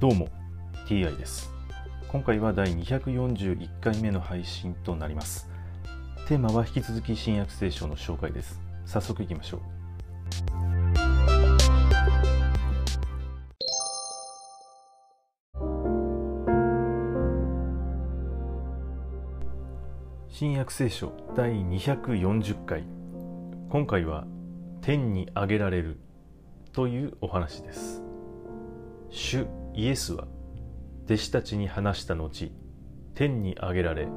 どうも TI です。今回は第241回目の配信となります。テーマは引き続き新約聖書の紹介です。早速いきましょう。新約聖書第240回。今回は天に上げられるというお話です。主イエスは弟子たちに話した後天に上げられ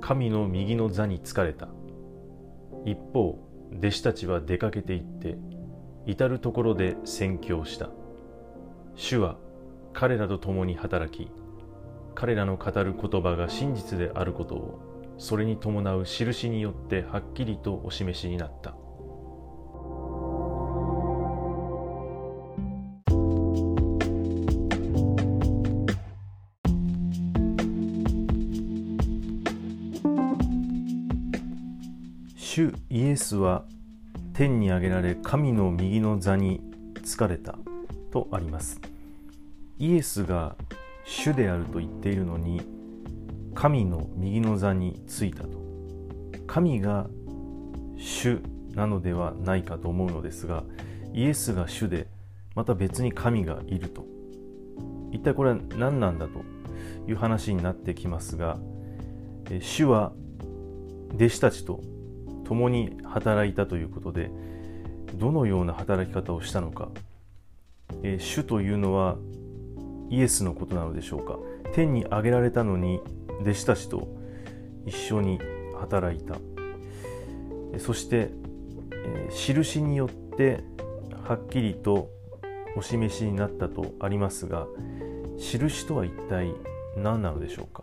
神の右の座に就かれた。一方弟子たちは出かけて行って至る所で宣教した。主は彼らと共に働き彼らの語る言葉が真実であることをそれに伴う印によってはっきりとお示しになった。主イエスは天に上げられ神の右の座に疲れたとあります。イエスが主であると言っているのに神の右の座についたと。神が主なのではないかと思うのですがイエスが主でまた別に神がいると。一体これは何なんだという話になってきますが主は弟子たちと共に働いたということでどのような働き方をしたのか、えー、主というのはイエスのことなのでしょうか。天に上げられたのに弟子たちと一緒に働いた。そして、えー、印によってはっきりとお示しになったとありますが印とは一体何なのでしょうか。